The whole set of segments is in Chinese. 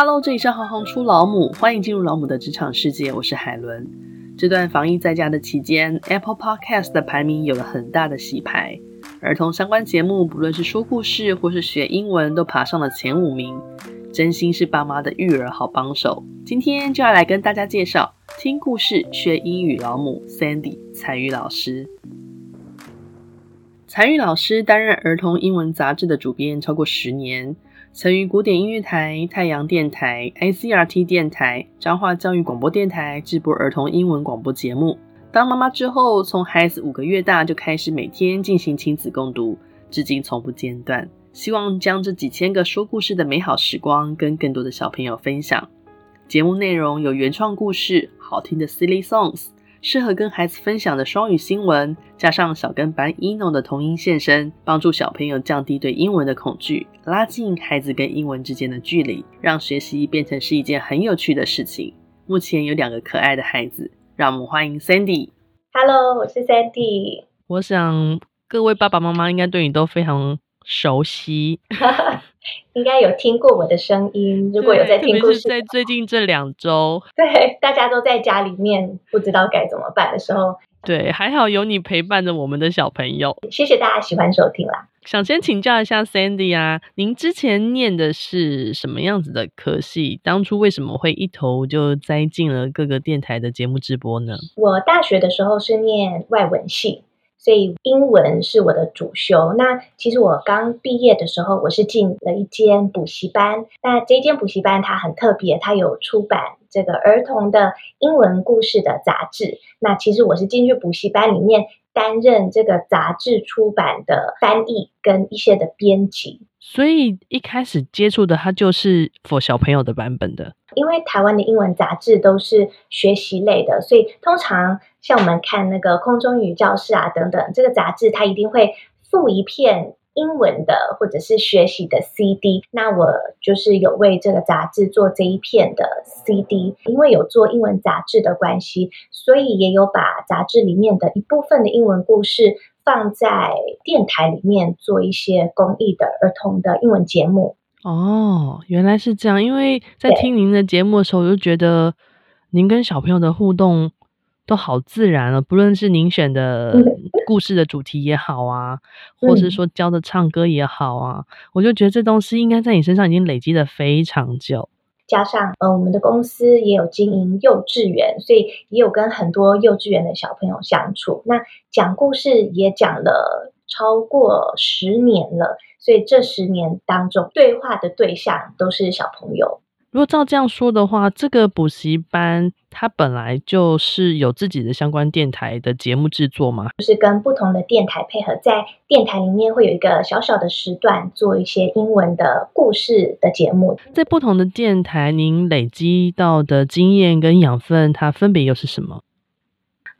Hello，这里是行行出老母，欢迎进入老母的职场世界，我是海伦。这段防疫在家的期间，Apple Podcast 的排名有了很大的洗牌，儿童相关节目，不论是说故事或是学英文，都爬上了前五名，真心是爸妈的育儿好帮手。今天就要来跟大家介绍听故事学英语老母 Sandy 采予老师。采予老师担任儿童英文杂志的主编超过十年。曾于古典音乐台、太阳电台、ICRT 电台、彰化教育广播电台制播儿童英文广播节目。当妈妈之后，从孩子五个月大就开始每天进行亲子共读，至今从不间断。希望将这几千个说故事的美好时光跟更多的小朋友分享。节目内容有原创故事、好听的 Silly Songs。适合跟孩子分享的双语新闻，加上小跟班 Eno 的童音现身，帮助小朋友降低对英文的恐惧，拉近孩子跟英文之间的距离，让学习变成是一件很有趣的事情。目前有两个可爱的孩子，让我们欢迎 Sandy。Hello，我是 Sandy。我想各位爸爸妈妈应该对你都非常熟悉。应该有听过我的声音，如果有在听故事，在最近这两周，对，大家都在家里面不知道该怎么办的时候，对，还好有你陪伴着我们的小朋友。谢谢大家喜欢收听啦。想先请教一下 Sandy 啊，您之前念的是什么样子的科系？当初为什么会一头就栽进了各个电台的节目直播呢？我大学的时候是念外文系。所以英文是我的主修。那其实我刚毕业的时候，我是进了一间补习班。那这间补习班它很特别，它有出版这个儿童的英文故事的杂志。那其实我是进去补习班里面担任这个杂志出版的翻译跟一些的编辑。所以一开始接触的它就是 for 小朋友的版本的。因为台湾的英文杂志都是学习类的，所以通常像我们看那个空中语教室啊等等，这个杂志它一定会附一片英文的或者是学习的 CD。那我就是有为这个杂志做这一片的 CD，因为有做英文杂志的关系，所以也有把杂志里面的一部分的英文故事放在电台里面做一些公益的儿童的英文节目。哦，原来是这样。因为在听您的节目的时候，我就觉得您跟小朋友的互动都好自然了。不论是您选的故事的主题也好啊，或是说教的唱歌也好啊，我就觉得这东西应该在你身上已经累积的非常久。加上，呃，我们的公司也有经营幼稚园，所以也有跟很多幼稚园的小朋友相处。那讲故事也讲了超过十年了。所以这十年当中，对话的对象都是小朋友。如果照这样说的话，这个补习班它本来就是有自己的相关电台的节目制作吗？就是跟不同的电台配合，在电台里面会有一个小小的时段，做一些英文的故事的节目。在不同的电台，您累积到的经验跟养分，它分别又是什么？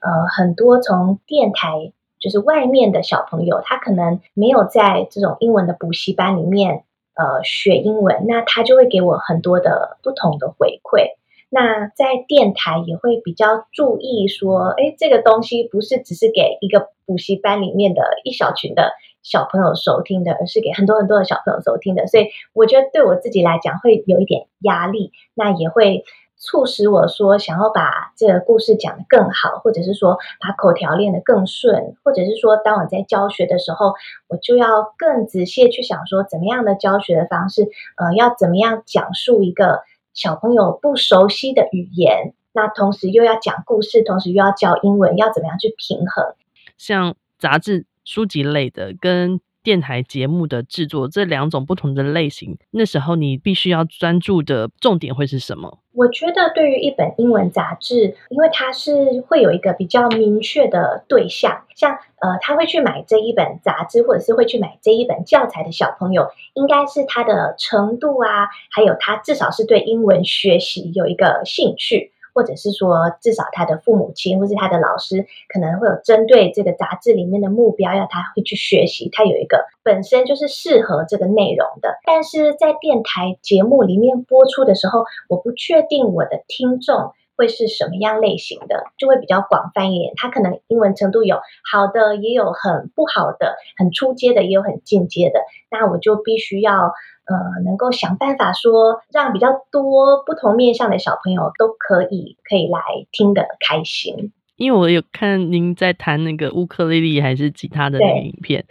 呃，很多从电台。就是外面的小朋友，他可能没有在这种英文的补习班里面，呃，学英文，那他就会给我很多的不同的回馈。那在电台也会比较注意说，哎，这个东西不是只是给一个补习班里面的一小群的小朋友收听的，而是给很多很多的小朋友收听的。所以我觉得对我自己来讲会有一点压力，那也会。促使我说想要把这个故事讲得更好，或者是说把口条练得更顺，或者是说当我在教学的时候，我就要更仔细去想说怎么样的教学的方式，呃，要怎么样讲述一个小朋友不熟悉的语言，那同时又要讲故事，同时又要教英文，要怎么样去平衡？像杂志、书籍类的跟。电台节目的制作，这两种不同的类型，那时候你必须要专注的重点会是什么？我觉得对于一本英文杂志，因为它是会有一个比较明确的对象，像呃，他会去买这一本杂志，或者是会去买这一本教材的小朋友，应该是他的程度啊，还有他至少是对英文学习有一个兴趣。或者是说，至少他的父母亲或是他的老师可能会有针对这个杂志里面的目标，要他会去学习，他有一个本身就是适合这个内容的。但是在电台节目里面播出的时候，我不确定我的听众会是什么样类型的，就会比较广泛一点。他可能英文程度有好的，也有很不好的，很初阶的，也有很进阶的。那我就必须要呃，能够想办法说，让比较多不同面向的小朋友都可以可以来听得开心。因为我有看您在弹那个乌克丽丽还是吉他的那个影片，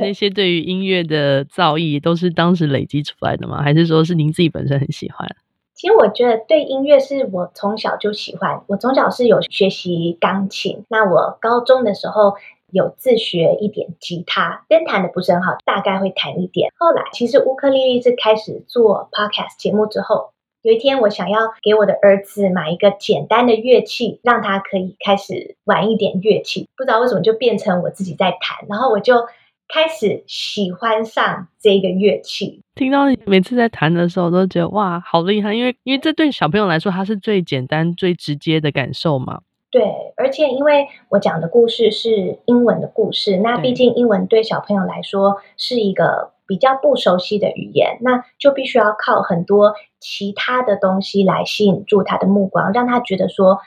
那些对于音乐的造诣都是当时累积出来的吗？还是说是您自己本身很喜欢？其实我觉得对音乐是我从小就喜欢，我从小是有学习钢琴，那我高中的时候有自学一点吉他，但弹的不是很好，大概会弹一点。后来其实乌克丽丽是开始做 podcast 节目之后。有一天，我想要给我的儿子买一个简单的乐器，让他可以开始玩一点乐器。不知道为什么就变成我自己在弹，然后我就开始喜欢上这个乐器。听到你每次在弹的时候，我都觉得哇，好厉害！因为因为这对小朋友来说，它是最简单、最直接的感受嘛。对，而且因为我讲的故事是英文的故事，那毕竟英文对小朋友来说是一个。比较不熟悉的语言，那就必须要靠很多其他的东西来吸引住他的目光，让他觉得说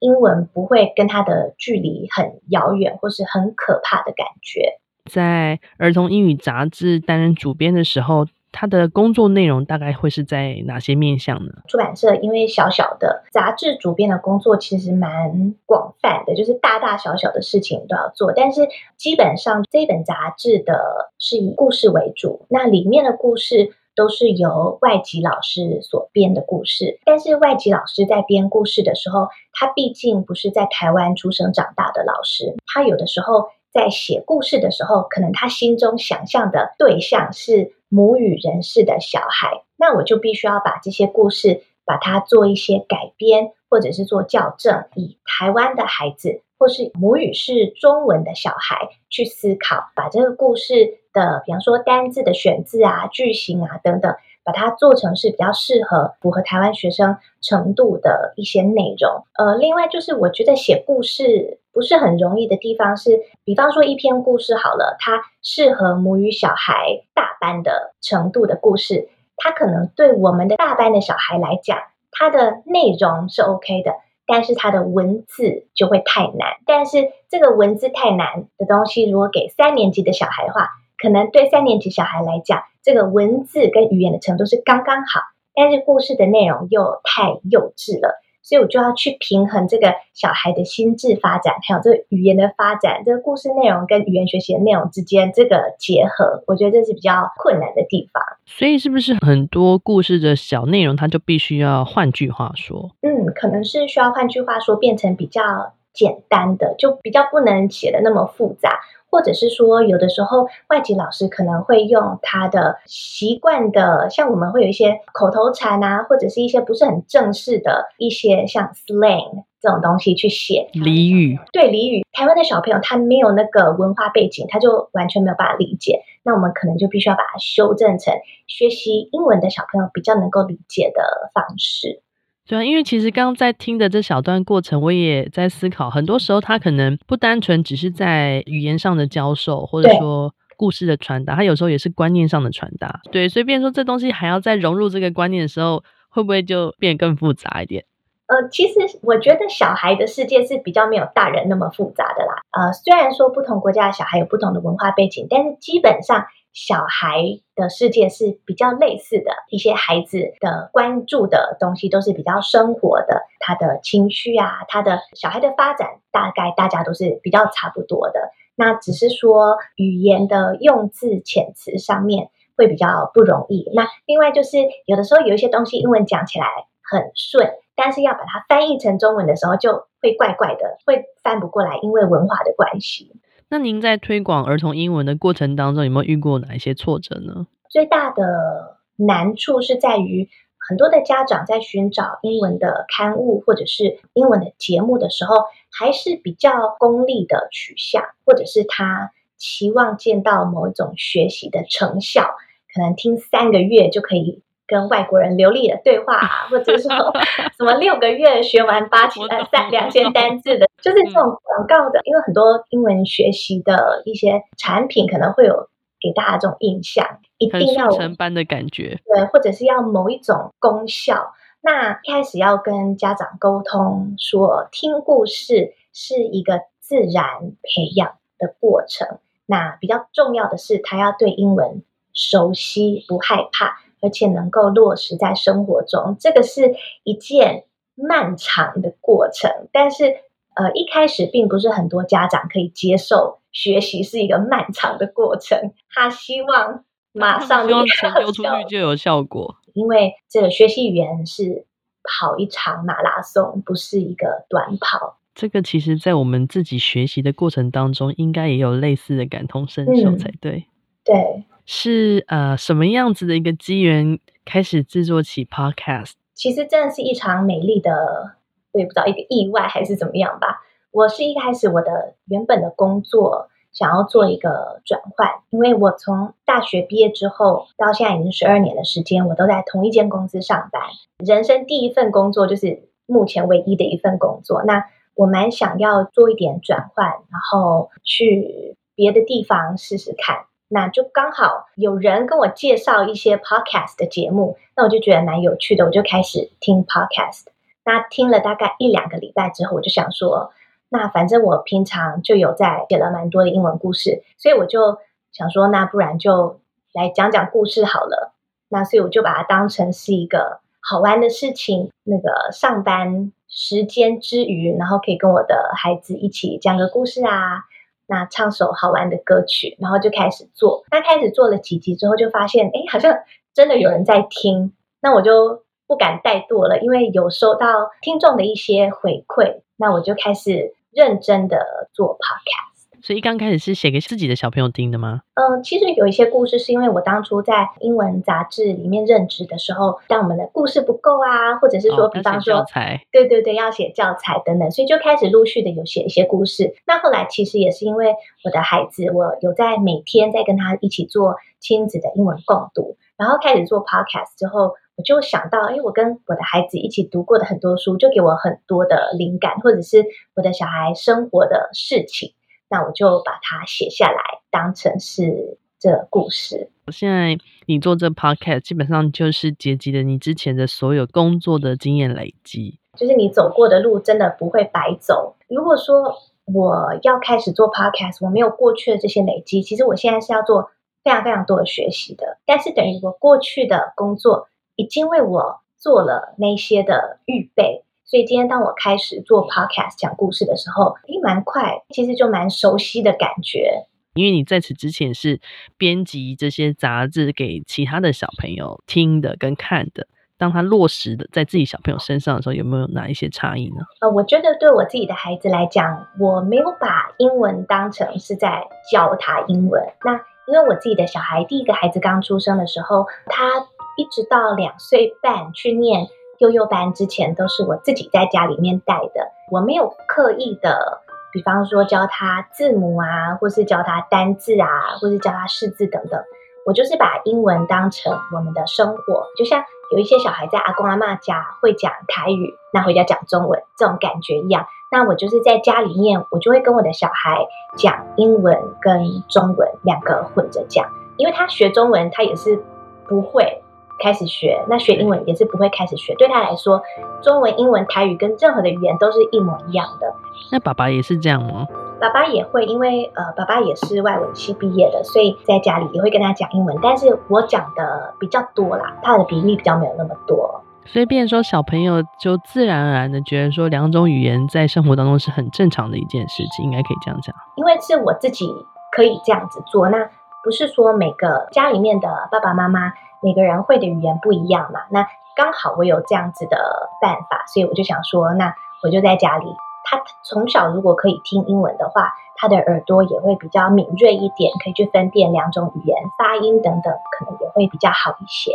英文不会跟他的距离很遥远，或是很可怕的感觉。在儿童英语杂志担任主编的时候。他的工作内容大概会是在哪些面向呢？出版社因为小小的杂志主编的工作其实蛮广泛的，就是大大小小的事情都要做。但是基本上这本杂志的是以故事为主，那里面的故事都是由外籍老师所编的故事。但是外籍老师在编故事的时候，他毕竟不是在台湾出生长大的老师，他有的时候在写故事的时候，可能他心中想象的对象是。母语人士的小孩，那我就必须要把这些故事，把它做一些改编，或者是做校正，以台湾的孩子或是母语是中文的小孩去思考，把这个故事的，比方说单字的选字啊、句型啊等等，把它做成是比较适合符合台湾学生程度的一些内容。呃，另外就是我觉得写故事。不是很容易的地方是，比方说一篇故事好了，它适合母语小孩大班的程度的故事，它可能对我们的大班的小孩来讲，它的内容是 OK 的，但是它的文字就会太难。但是这个文字太难的东西，如果给三年级的小孩的话，可能对三年级小孩来讲，这个文字跟语言的程度是刚刚好，但是故事的内容又太幼稚了。所以我就要去平衡这个小孩的心智发展，还有这个语言的发展，这个故事内容跟语言学习的内容之间这个结合，我觉得这是比较困难的地方。所以是不是很多故事的小内容，它就必须要换句话说？嗯，可能是需要换句话说，变成比较简单的，就比较不能写的那么复杂。或者是说，有的时候外籍老师可能会用他的习惯的，像我们会有一些口头禅啊，或者是一些不是很正式的一些像 slang 这种东西去写俚语。对俚语，台湾的小朋友他没有那个文化背景，他就完全没有办法理解。那我们可能就必须要把它修正成学习英文的小朋友比较能够理解的方式。对啊，因为其实刚刚在听的这小段过程，我也在思考，很多时候他可能不单纯只是在语言上的教授，或者说故事的传达，他有时候也是观念上的传达。对，所以变成说这东西还要再融入这个观念的时候，会不会就变得更复杂一点？呃，其实我觉得小孩的世界是比较没有大人那么复杂的啦。呃，虽然说不同国家的小孩有不同的文化背景，但是基本上。小孩的世界是比较类似的，一些孩子的关注的东西都是比较生活的，他的情绪啊，他的小孩的发展，大概大家都是比较差不多的。那只是说语言的用字遣词上面会比较不容易。那另外就是有的时候有一些东西英文讲起来很顺，但是要把它翻译成中文的时候就会怪怪的，会翻不过来，因为文化的关系。那您在推广儿童英文的过程当中，有没有遇过哪一些挫折呢？最大的难处是在于，很多的家长在寻找英文的刊物或者是英文的节目的时候，还是比较功利的取向，或者是他期望见到某一种学习的成效，可能听三个月就可以。跟外国人流利的对话，或者说 什么六个月学完八千呃三两千单字的，就是这种广告的。因为很多英文学习的一些产品可能会有给大家这种印象，一定要成班的感觉，对，或者是要某一种功效。那一开始要跟家长沟通说，听故事是一个自然培养的过程。那比较重要的是，他要对英文熟悉，不害怕。而且能够落实在生活中，这个是一件漫长的过程。但是，呃，一开始并不是很多家长可以接受学习是一个漫长的过程。他希望马上希望钱丢出去就有效果，因为这个学习语言是跑一场马拉松，不是一个短跑。这个其实，在我们自己学习的过程当中，应该也有类似的感同身受才对。嗯、对。是呃，什么样子的一个机缘开始制作起 Podcast？其实真的是一场美丽的，我也不知道一个意外还是怎么样吧。我是一开始我的原本的工作想要做一个转换，因为我从大学毕业之后到现在已经十二年的时间，我都在同一间公司上班。人生第一份工作就是目前唯一的一份工作。那我蛮想要做一点转换，然后去别的地方试试看。那就刚好有人跟我介绍一些 podcast 的节目，那我就觉得蛮有趣的，我就开始听 podcast。那听了大概一两个礼拜之后，我就想说，那反正我平常就有在写了蛮多的英文故事，所以我就想说，那不然就来讲讲故事好了。那所以我就把它当成是一个好玩的事情，那个上班时间之余，然后可以跟我的孩子一起讲个故事啊。那唱首好玩的歌曲，然后就开始做。那开始做了几集之后，就发现，哎，好像真的有人在听。那我就不敢怠惰了，因为有收到听众的一些回馈。那我就开始认真的做 Podcast。所以一刚开始是写给自己的小朋友听的吗？嗯，其实有一些故事是因为我当初在英文杂志里面任职的时候，当我们的故事不够啊，或者是说，哦、比方说，教材，对对对，要写教材等等，所以就开始陆续的有写一些故事。那后来其实也是因为我的孩子，我有在每天在跟他一起做亲子的英文共读，然后开始做 Podcast 之后，我就想到，哎，我跟我的孩子一起读过的很多书，就给我很多的灵感，或者是我的小孩生活的事情。那我就把它写下来，当成是这故事。现在你做这 podcast，基本上就是结集了你之前的所有工作的经验累积。就是你走过的路真的不会白走。如果说我要开始做 podcast，我没有过去的这些累积，其实我现在是要做非常非常多的学习的。但是等于我过去的工作已经为我做了那些的预备。所以今天当我开始做 podcast 讲故事的时候，诶，蛮快，其实就蛮熟悉的感觉。因为你在此之前是编辑这些杂志给其他的小朋友听的跟看的，当他落实的在自己小朋友身上的时候，有没有哪一些差异呢？呃，我觉得对我自己的孩子来讲，我没有把英文当成是在教他英文。那因为我自己的小孩，第一个孩子刚出生的时候，他一直到两岁半去念。幼幼班之前都是我自己在家里面带的，我没有刻意的，比方说教他字母啊，或是教他单字啊，或是教他识字等等，我就是把英文当成我们的生活，就像有一些小孩在阿公阿嬷家会讲台语，那回家讲中文这种感觉一样，那我就是在家里面，我就会跟我的小孩讲英文跟中文两个混着讲，因为他学中文他也是不会。开始学，那学英文也是不会开始学。对他来说，中文、英文、台语跟任何的语言都是一模一样的。那爸爸也是这样吗？爸爸也会，因为呃，爸爸也是外文系毕业的，所以在家里也会跟他讲英文。但是我讲的比较多啦，他的比例比较没有那么多。所以，变说小朋友就自然而然的觉得说，两种语言在生活当中是很正常的一件事情，应该可以这样讲。因为是我自己可以这样子做，那不是说每个家里面的爸爸妈妈。每个人会的语言不一样嘛，那刚好我有这样子的办法，所以我就想说，那我就在家里。他从小如果可以听英文的话，他的耳朵也会比较敏锐一点，可以去分辨两种语言发音等等，可能也会比较好一些。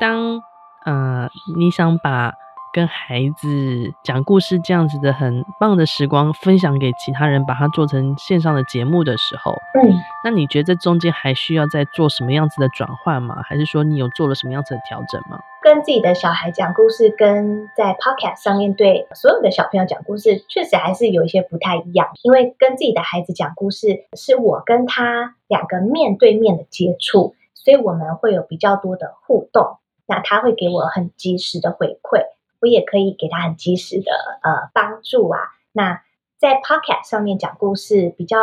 当呃，你想把。跟孩子讲故事这样子的很棒的时光分享给其他人，把它做成线上的节目的时候，嗯，那你觉得这中间还需要再做什么样子的转换吗？还是说你有做了什么样子的调整吗？跟自己的小孩讲故事，跟在 Podcast 上面对所有的小朋友讲故事，确实还是有一些不太一样。因为跟自己的孩子讲故事，是我跟他两个面对面的接触，所以我们会有比较多的互动。那他会给我很及时的回馈。我也可以给他很及时的呃帮助啊。那在 Podcast 上面讲故事比较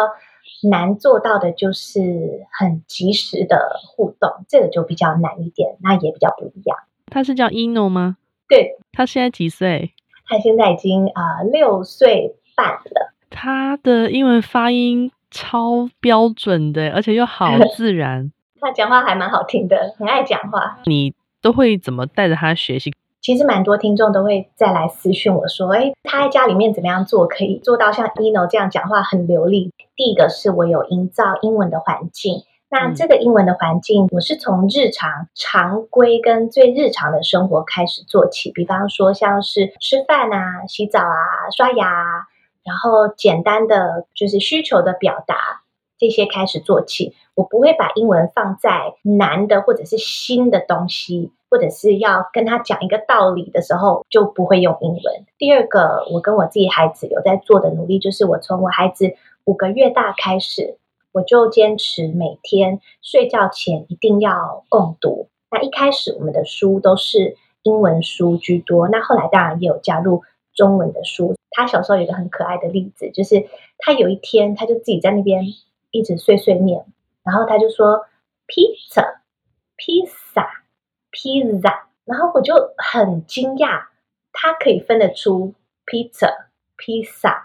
难做到的就是很及时的互动，这个就比较难一点，那也比较不一样。他是叫 Eno 吗？对，他现在几岁？他现在已经啊、呃、六岁半了。他的英文发音超标准的，而且又好自然。他讲话还蛮好听的，很爱讲话。你都会怎么带着他学习？其实蛮多听众都会再来私讯我说：“哎，他在家里面怎么样做可以做到像 Eno 这样讲话很流利？”第一个是我有营造英文的环境。那这个英文的环境，我是从日常常规跟最日常的生活开始做起。比方说，像是吃饭啊、洗澡啊、刷牙啊，然后简单的就是需求的表达这些开始做起。我不会把英文放在难的或者是新的东西，或者是要跟他讲一个道理的时候，就不会用英文。第二个，我跟我自己孩子有在做的努力，就是我从我孩子五个月大开始。我就坚持每天睡觉前一定要共读。那一开始我们的书都是英文书居多，那后来当然也有加入中文的书。他小时候有一个很可爱的例子，就是他有一天他就自己在那边一直碎碎念，然后他就说 pizza pizza pizza，然后我就很惊讶，他可以分得出 pizza pizza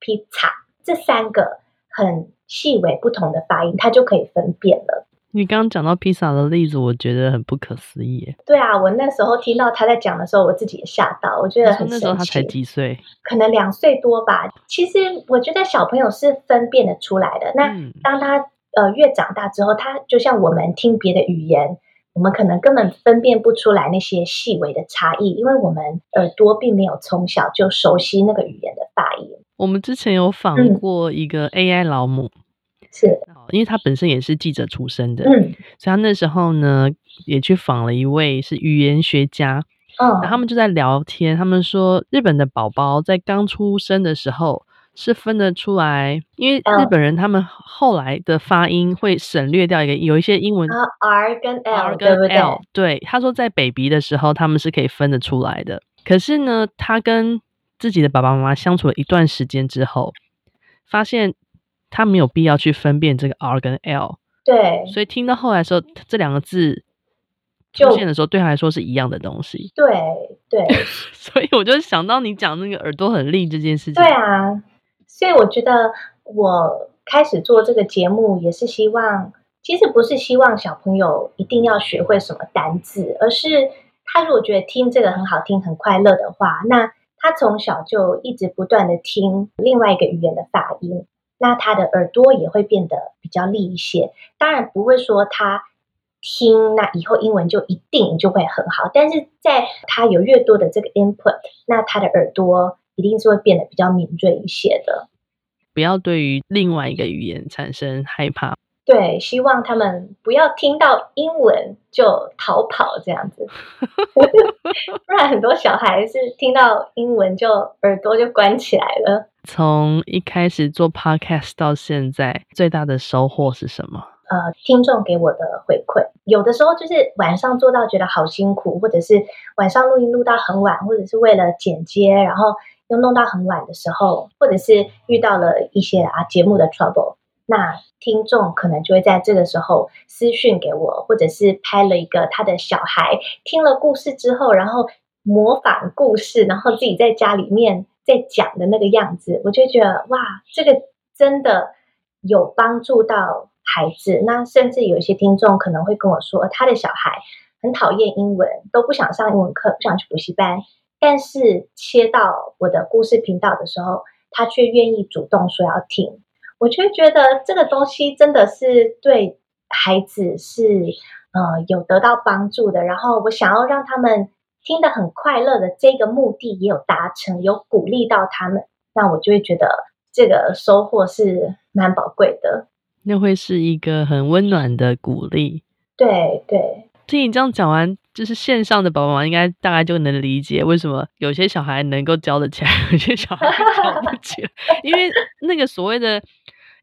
pizza 这三个很。细微不同的发音，他就可以分辨了。你刚刚讲到披萨的例子，我觉得很不可思议。对啊，我那时候听到他在讲的时候，我自己也吓到，我觉得很神奇。那时候他才几岁？可能两岁多吧。其实我觉得小朋友是分辨得出来的。那当他呃越长大之后，他就像我们听别的语言，我们可能根本分辨不出来那些细微的差异，因为我们耳朵并没有从小就熟悉那个语言的发音。我们之前有访过一个 AI 老母，嗯、是，因为他本身也是记者出身的，嗯，所以他那时候呢也去访了一位是语言学家，嗯，然后他们就在聊天，他们说日本的宝宝在刚出生的时候是分得出来，因为日本人他们后来的发音会省略掉一个有一些英文 R 跟 L，跟 L，对，他说在 baby 的时候他们是可以分得出来的，可是呢，他跟自己的爸爸妈妈相处了一段时间之后，发现他没有必要去分辨这个 R 跟 L。对，所以听到后来说这两个字出现的时候，对他来说是一样的东西。对对，所以我就想到你讲那个耳朵很利这件事情。对啊，所以我觉得我开始做这个节目也是希望，其实不是希望小朋友一定要学会什么单字，而是他如果觉得听这个很好听、很快乐的话，那。他从小就一直不断的听另外一个语言的发音，那他的耳朵也会变得比较利一些。当然不会说他听，那以后英文就一定就会很好。但是在他有越多的这个 input，那他的耳朵一定是会变得比较敏锐一些的。不要对于另外一个语言产生害怕。对，希望他们不要听到英文就逃跑这样子，不然很多小孩是听到英文就耳朵就关起来了。从一开始做 podcast 到现在，最大的收获是什么？呃，听众给我的回馈，有的时候就是晚上做到觉得好辛苦，或者是晚上录音录到很晚，或者是为了剪接，然后又弄到很晚的时候，或者是遇到了一些啊节目的 trouble。那听众可能就会在这个时候私讯给我，或者是拍了一个他的小孩听了故事之后，然后模仿故事，然后自己在家里面在讲的那个样子，我就觉得哇，这个真的有帮助到孩子。那甚至有一些听众可能会跟我说，他的小孩很讨厌英文，都不想上英文课，不想去补习班，但是切到我的故事频道的时候，他却愿意主动说要听。我就觉得这个东西真的是对孩子是呃有得到帮助的，然后我想要让他们听得很快乐的这个目的也有达成，有鼓励到他们，那我就会觉得这个收获是蛮宝贵的。那会是一个很温暖的鼓励。对对，听你这样讲完，就是线上的爸爸妈妈应该大概就能理解为什么有些小孩能够教得起来，有些小孩教不起来，因为那个所谓的。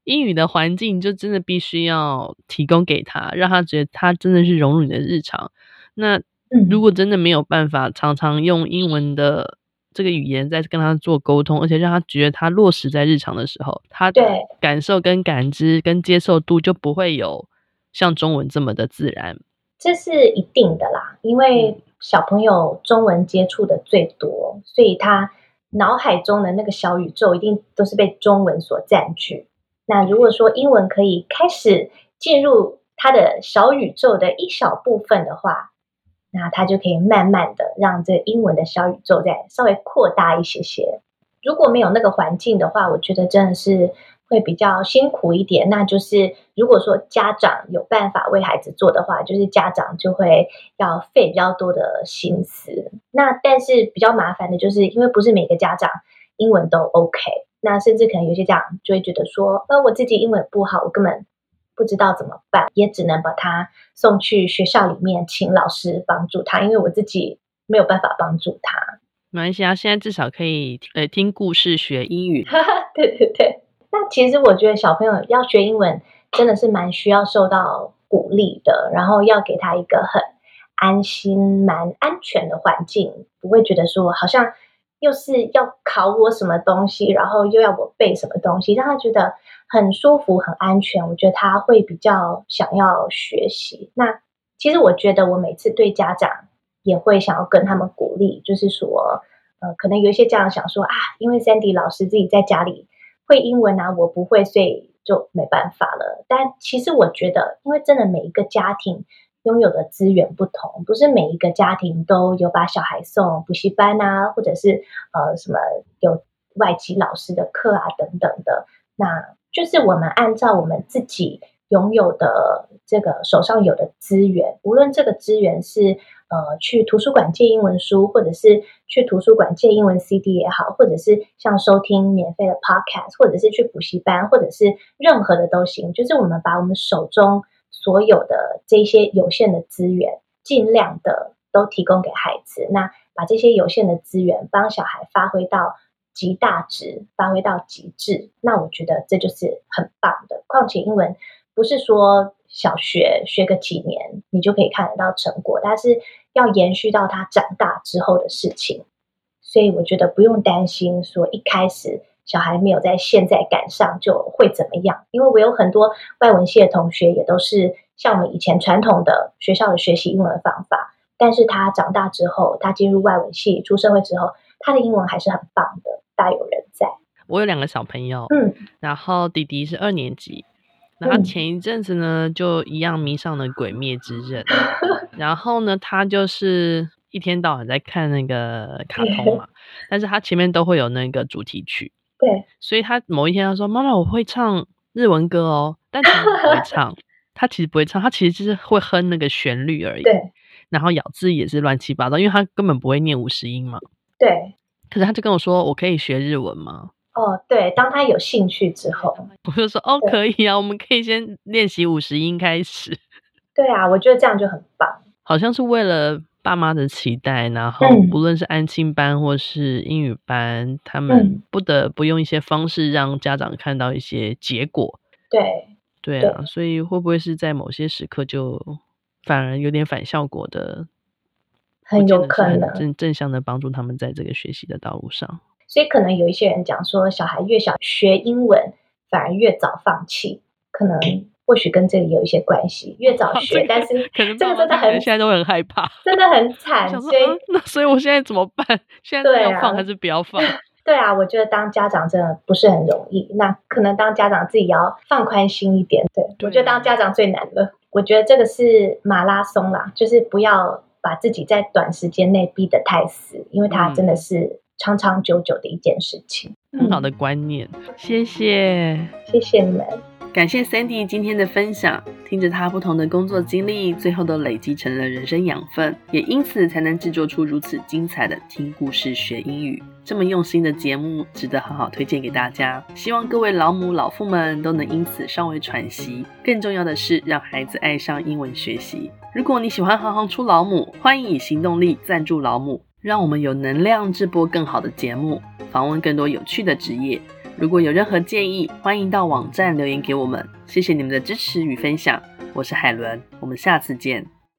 英语的环境就真的必须要提供给他，让他觉得他真的是融入你的日常。那如果真的没有办法常常用英文的这个语言在跟他做沟通，而且让他觉得他落实在日常的时候，他的感受跟感知跟接受度就不会有像中文这么的自然。这是一定的啦，因为小朋友中文接触的最多，所以他脑海中的那个小宇宙一定都是被中文所占据。那如果说英文可以开始进入他的小宇宙的一小部分的话，那他就可以慢慢的让这英文的小宇宙再稍微扩大一些些。如果没有那个环境的话，我觉得真的是会比较辛苦一点。那就是如果说家长有办法为孩子做的话，就是家长就会要费比较多的心思。那但是比较麻烦的就是，因为不是每个家长英文都 OK，那甚至可能有些家长就会觉得说，呃，我自己英文不好，我根本。不知道怎么办，也只能把他送去学校里面，请老师帮助他，因为我自己没有办法帮助他。没关系啊，现在至少可以呃听故事学英语。对 对对，那其实我觉得小朋友要学英文真的是蛮需要受到鼓励的，然后要给他一个很安心、蛮安全的环境，不会觉得说好像又是要考我什么东西，然后又要我背什么东西，让他觉得。很舒服，很安全，我觉得他会比较想要学习。那其实我觉得我每次对家长也会想要跟他们鼓励，就是说，呃，可能有一些家长想说啊，因为 Sandy 老师自己在家里会英文啊，我不会，所以就没办法了。但其实我觉得，因为真的每一个家庭拥有的资源不同，不是每一个家庭都有把小孩送补习班啊，或者是呃什么有外籍老师的课啊等等的。那就是我们按照我们自己拥有的这个手上有的资源，无论这个资源是呃去图书馆借英文书，或者是去图书馆借英文 CD 也好，或者是像收听免费的 Podcast，或者是去补习班，或者是任何的都行。就是我们把我们手中所有的这些有限的资源，尽量的都提供给孩子。那把这些有限的资源帮小孩发挥到。极大值发挥到极致，那我觉得这就是很棒的。况且英文不是说小学学个几年你就可以看得到成果，但是要延续到他长大之后的事情。所以我觉得不用担心说一开始小孩没有在现在赶上就会怎么样，因为我有很多外文系的同学也都是像我们以前传统的学校的学习英文方法，但是他长大之后，他进入外文系出社会之后，他的英文还是很棒的。大有人在。我有两个小朋友，嗯，然后弟弟是二年级，然后前一阵子呢，就一样迷上了《鬼灭之刃》，然后呢，他就是一天到晚在看那个卡通嘛，但是他前面都会有那个主题曲，对，所以他某一天他说：“妈妈，我会唱日文歌哦。”但其实不会唱，他其实不会唱，他其实就是会哼那个旋律而已，对，然后咬字也是乱七八糟，因为他根本不会念五十音嘛，对。可是他就跟我说：“我可以学日文吗？”哦，对，当他有兴趣之后，我就说：“哦，可以啊，我们可以先练习五十音开始。”对啊，我觉得这样就很棒。好像是为了爸妈的期待，然后不论是安亲班或是英语班，嗯，他们不得不用一些方式让家长看到一些结果。对，对啊，对，所以会不会是在某些时刻就反而有点反效果的？很有可能正正向的帮助他们在这个学习的道路上，所以可能有一些人讲说，小孩越小学英文反而越早放弃，可能或许跟这个有一些关系。越早 学，哦、但是可能这个真的很现在都很害怕，真的很惨。所以、嗯、那所以我现在怎么办？现在要放还是不要放？对啊，我觉得当家长真的不是很容易。那可能当家长自己要放宽心一点。对，对我觉得当家长最难的，我觉得这个是马拉松啦，就是不要。把自己在短时间内逼得太死，因为它真的是长长久久的一件事情。嗯、很好的观念，谢谢，谢谢你们，感谢 Sandy 今天的分享。听着他不同的工作经历，最后都累积成了人生养分，也因此才能制作出如此精彩的听故事学英语。这么用心的节目，值得好好推荐给大家。希望各位老母老父们都能因此稍微喘息。更重要的是，让孩子爱上英文学习。如果你喜欢行行出老母，欢迎以行动力赞助老母，让我们有能量制播更好的节目，访问更多有趣的职业。如果有任何建议，欢迎到网站留言给我们。谢谢你们的支持与分享，我是海伦，我们下次见。